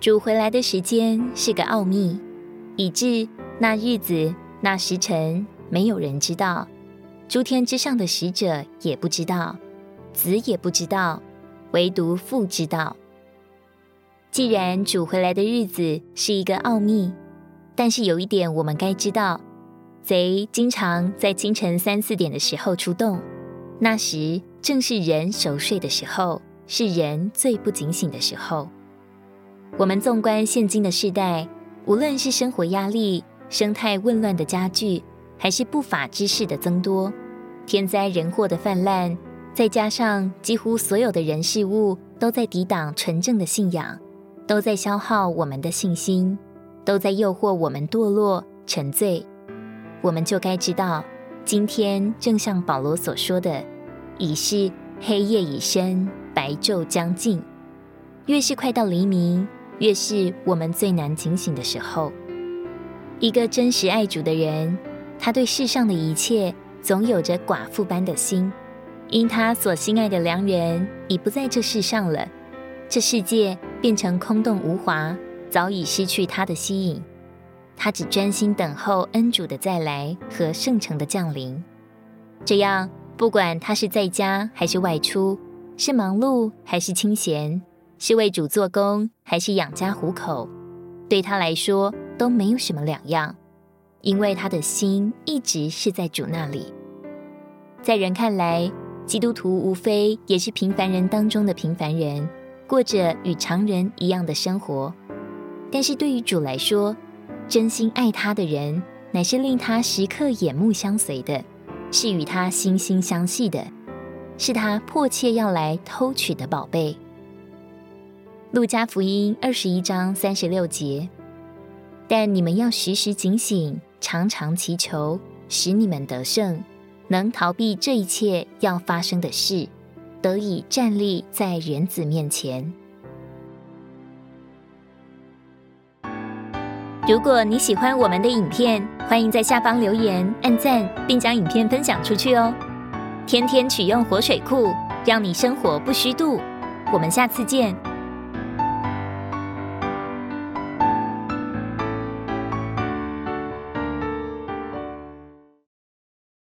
主回来的时间是个奥秘，以致那日子、那时辰没有人知道，诸天之上的使者也不知道，子也不知道，唯独父知道。既然主回来的日子是一个奥秘，但是有一点我们该知道：贼经常在清晨三四点的时候出动，那时正是人熟睡的时候，是人最不警醒的时候。我们纵观现今的世代，无论是生活压力、生态混乱的加剧，还是不法之事的增多、天灾人祸的泛滥，再加上几乎所有的人事物都在抵挡纯正的信仰，都在消耗我们的信心，都在诱惑我们堕落沉醉，我们就该知道，今天正像保罗所说的，已是黑夜已深，白昼将近，越是快到黎明。越是我们最难警醒的时候，一个真实爱主的人，他对世上的一切总有着寡妇般的心，因他所心爱的良人已不在这世上了，这世界变成空洞无华，早已失去他的吸引。他只专心等候恩主的再来和圣城的降临。这样，不管他是在家还是外出，是忙碌还是清闲。是为主做工，还是养家糊口，对他来说都没有什么两样，因为他的心一直是在主那里。在人看来，基督徒无非也是平凡人当中的平凡人，过着与常人一样的生活。但是对于主来说，真心爱他的人，乃是令他时刻眼目相随的，是与他心心相系的，是他迫切要来偷取的宝贝。路加福音二十一章三十六节，但你们要时时警醒，常常祈求，使你们得胜，能逃避这一切要发生的事，得以站立在人子面前。如果你喜欢我们的影片，欢迎在下方留言、按赞，并将影片分享出去哦。天天取用活水库，让你生活不虚度。我们下次见。